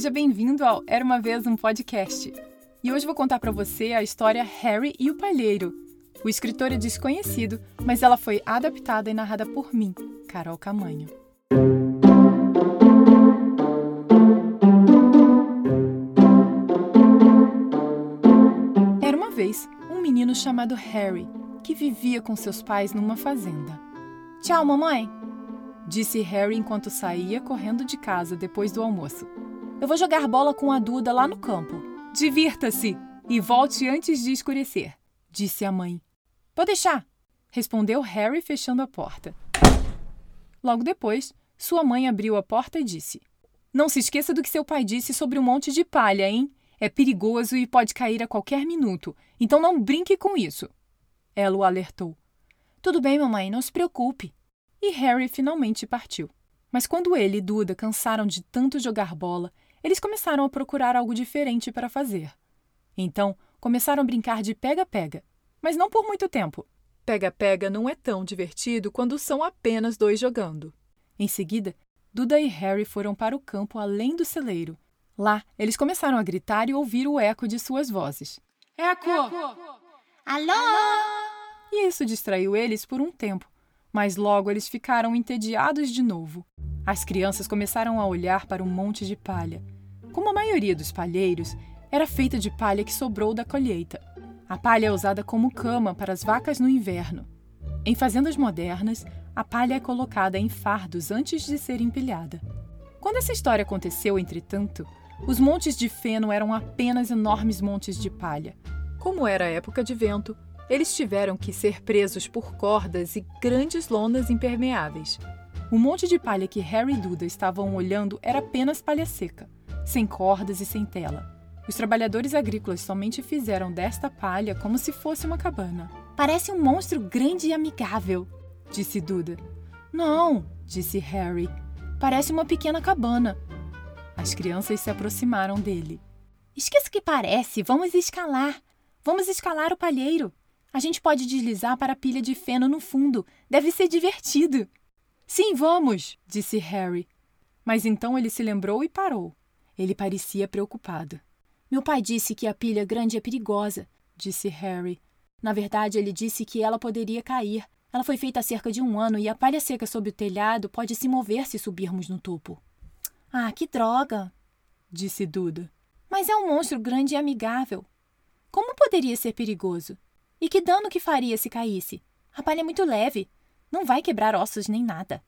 seja bem-vindo ao Era uma vez um podcast. E hoje vou contar para você a história Harry e o Palheiro. O escritor é desconhecido, mas ela foi adaptada e narrada por mim, Carol Camanho. Era uma vez um menino chamado Harry que vivia com seus pais numa fazenda. Tchau, mamãe! disse Harry enquanto saía correndo de casa depois do almoço. Eu vou jogar bola com a Duda lá no campo. Divirta-se e volte antes de escurecer, disse a mãe. Pode deixar, respondeu Harry fechando a porta. Logo depois, sua mãe abriu a porta e disse: Não se esqueça do que seu pai disse sobre o monte de palha, hein? É perigoso e pode cair a qualquer minuto, então não brinque com isso. Ela o alertou. Tudo bem, mamãe, não se preocupe. E Harry finalmente partiu. Mas quando ele e Duda cansaram de tanto jogar bola, eles começaram a procurar algo diferente para fazer. Então, começaram a brincar de pega-pega, mas não por muito tempo. Pega-pega não é tão divertido quando são apenas dois jogando. Em seguida, Duda e Harry foram para o campo além do celeiro. Lá, eles começaram a gritar e ouvir o eco de suas vozes. Eco! Alô? E isso distraiu eles por um tempo, mas logo eles ficaram entediados de novo. As crianças começaram a olhar para um monte de palha. Como a maioria dos palheiros, era feita de palha que sobrou da colheita. A palha é usada como cama para as vacas no inverno. Em fazendas modernas, a palha é colocada em fardos antes de ser empilhada. Quando essa história aconteceu, entretanto, os montes de feno eram apenas enormes montes de palha. Como era época de vento, eles tiveram que ser presos por cordas e grandes lonas impermeáveis. O monte de palha que Harry e Duda estavam olhando era apenas palha seca, sem cordas e sem tela. Os trabalhadores agrícolas somente fizeram desta palha como se fosse uma cabana. Parece um monstro grande e amigável, disse Duda. Não, disse Harry. Parece uma pequena cabana. As crianças se aproximaram dele. Esqueça o que parece, vamos escalar. Vamos escalar o palheiro. A gente pode deslizar para a pilha de feno no fundo. Deve ser divertido. Sim, vamos, disse Harry. Mas então ele se lembrou e parou. Ele parecia preocupado. Meu pai disse que a pilha grande é perigosa, disse Harry. Na verdade, ele disse que ela poderia cair. Ela foi feita há cerca de um ano e a palha seca sob o telhado pode se mover se subirmos no topo. Ah, que droga! disse Duda. Mas é um monstro grande e amigável. Como poderia ser perigoso? E que dano que faria se caísse? A palha é muito leve. Não vai quebrar ossos nem nada.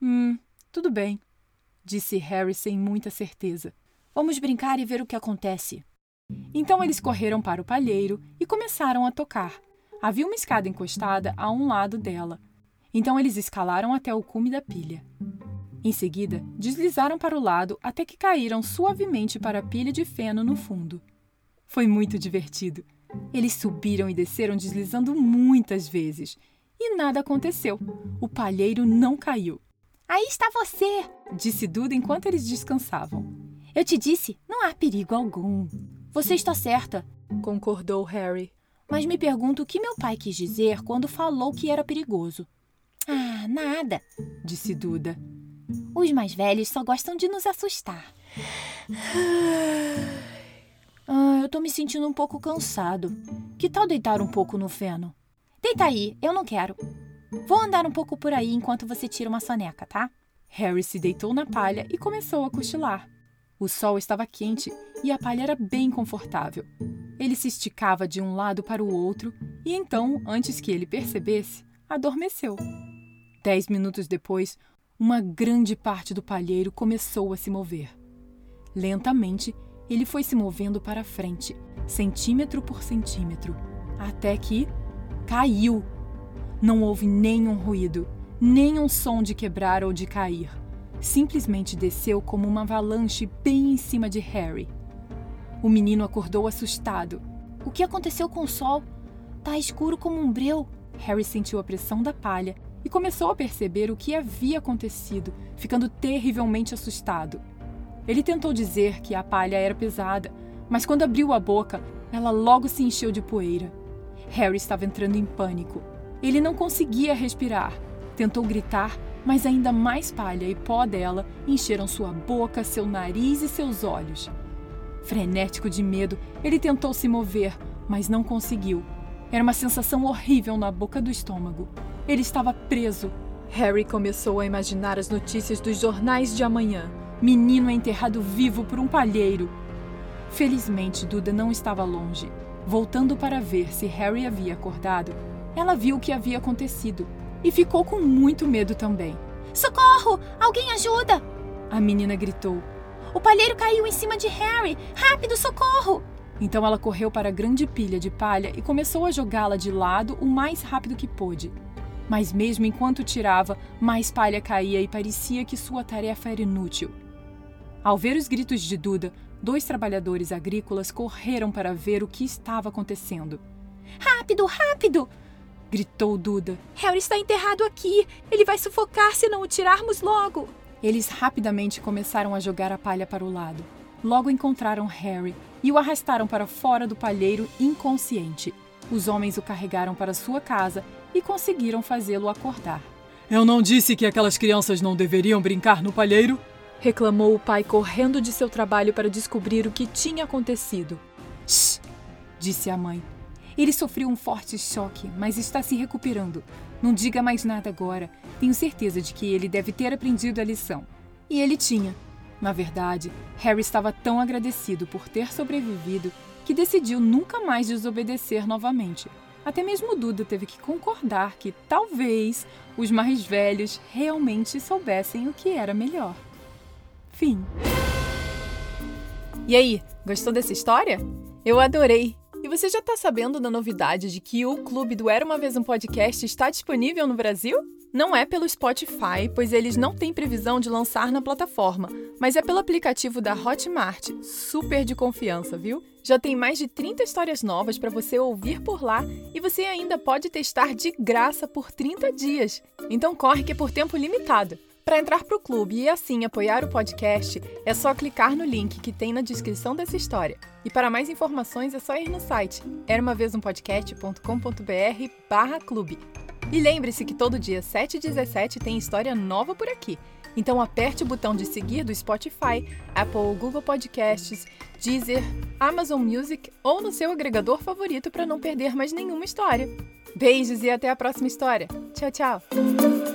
Hum, tudo bem, disse Harry sem muita certeza. Vamos brincar e ver o que acontece. Então eles correram para o palheiro e começaram a tocar. Havia uma escada encostada a um lado dela. Então eles escalaram até o cume da pilha. Em seguida, deslizaram para o lado até que caíram suavemente para a pilha de feno no fundo. Foi muito divertido. Eles subiram e desceram deslizando muitas vezes, e nada aconteceu. O palheiro não caiu. Aí está você, disse Duda enquanto eles descansavam. Eu te disse, não há perigo algum. Você está certa, concordou Harry. Mas me pergunto o que meu pai quis dizer quando falou que era perigoso. Ah, nada, disse Duda. Os mais velhos só gostam de nos assustar. Ah, tô me sentindo um pouco cansado. Que tal deitar um pouco no feno? Deita aí, eu não quero. Vou andar um pouco por aí enquanto você tira uma soneca, tá? Harry se deitou na palha e começou a cochilar. O sol estava quente e a palha era bem confortável. Ele se esticava de um lado para o outro e então, antes que ele percebesse, adormeceu. Dez minutos depois, uma grande parte do palheiro começou a se mover. Lentamente, ele foi se movendo para frente, centímetro por centímetro, até que caiu. Não houve nenhum ruído, nenhum som de quebrar ou de cair. Simplesmente desceu como uma avalanche bem em cima de Harry. O menino acordou assustado. O que aconteceu com o sol? Tá escuro como um breu. Harry sentiu a pressão da palha e começou a perceber o que havia acontecido, ficando terrivelmente assustado. Ele tentou dizer que a palha era pesada, mas quando abriu a boca, ela logo se encheu de poeira. Harry estava entrando em pânico. Ele não conseguia respirar. Tentou gritar, mas ainda mais palha e pó dela encheram sua boca, seu nariz e seus olhos. Frenético de medo, ele tentou se mover, mas não conseguiu. Era uma sensação horrível na boca do estômago. Ele estava preso. Harry começou a imaginar as notícias dos jornais de amanhã. Menino é enterrado vivo por um palheiro. Felizmente, Duda não estava longe. Voltando para ver se Harry havia acordado, ela viu o que havia acontecido e ficou com muito medo também. Socorro! Alguém ajuda! A menina gritou. O palheiro caiu em cima de Harry! Rápido, socorro! Então ela correu para a grande pilha de palha e começou a jogá-la de lado o mais rápido que pôde. Mas mesmo enquanto tirava, mais palha caía e parecia que sua tarefa era inútil. Ao ver os gritos de Duda, dois trabalhadores agrícolas correram para ver o que estava acontecendo. Rápido, rápido! gritou Duda. Harry está enterrado aqui. Ele vai sufocar se não o tirarmos logo. Eles rapidamente começaram a jogar a palha para o lado. Logo encontraram Harry e o arrastaram para fora do palheiro inconsciente. Os homens o carregaram para sua casa e conseguiram fazê-lo acordar. Eu não disse que aquelas crianças não deveriam brincar no palheiro? Reclamou o pai correndo de seu trabalho para descobrir o que tinha acontecido. Shh! disse a mãe. Ele sofreu um forte choque, mas está se recuperando. Não diga mais nada agora. Tenho certeza de que ele deve ter aprendido a lição. E ele tinha. Na verdade, Harry estava tão agradecido por ter sobrevivido que decidiu nunca mais desobedecer novamente. Até mesmo Duda teve que concordar que talvez os mais velhos realmente soubessem o que era melhor. Fim. E aí, gostou dessa história? Eu adorei! E você já está sabendo da novidade de que o Clube do Era uma Vez um Podcast está disponível no Brasil? Não é pelo Spotify, pois eles não têm previsão de lançar na plataforma, mas é pelo aplicativo da Hotmart, super de confiança, viu? Já tem mais de 30 histórias novas para você ouvir por lá e você ainda pode testar de graça por 30 dias. Então corre que é por tempo limitado. Para entrar para o clube e assim apoiar o podcast, é só clicar no link que tem na descrição dessa história. E para mais informações é só ir no site eramavezumpodcast.com.br barra clube. E lembre-se que todo dia 7 e 17 tem história nova por aqui. Então aperte o botão de seguir do Spotify, Apple Google Podcasts, Deezer, Amazon Music ou no seu agregador favorito para não perder mais nenhuma história. Beijos e até a próxima história. Tchau, tchau!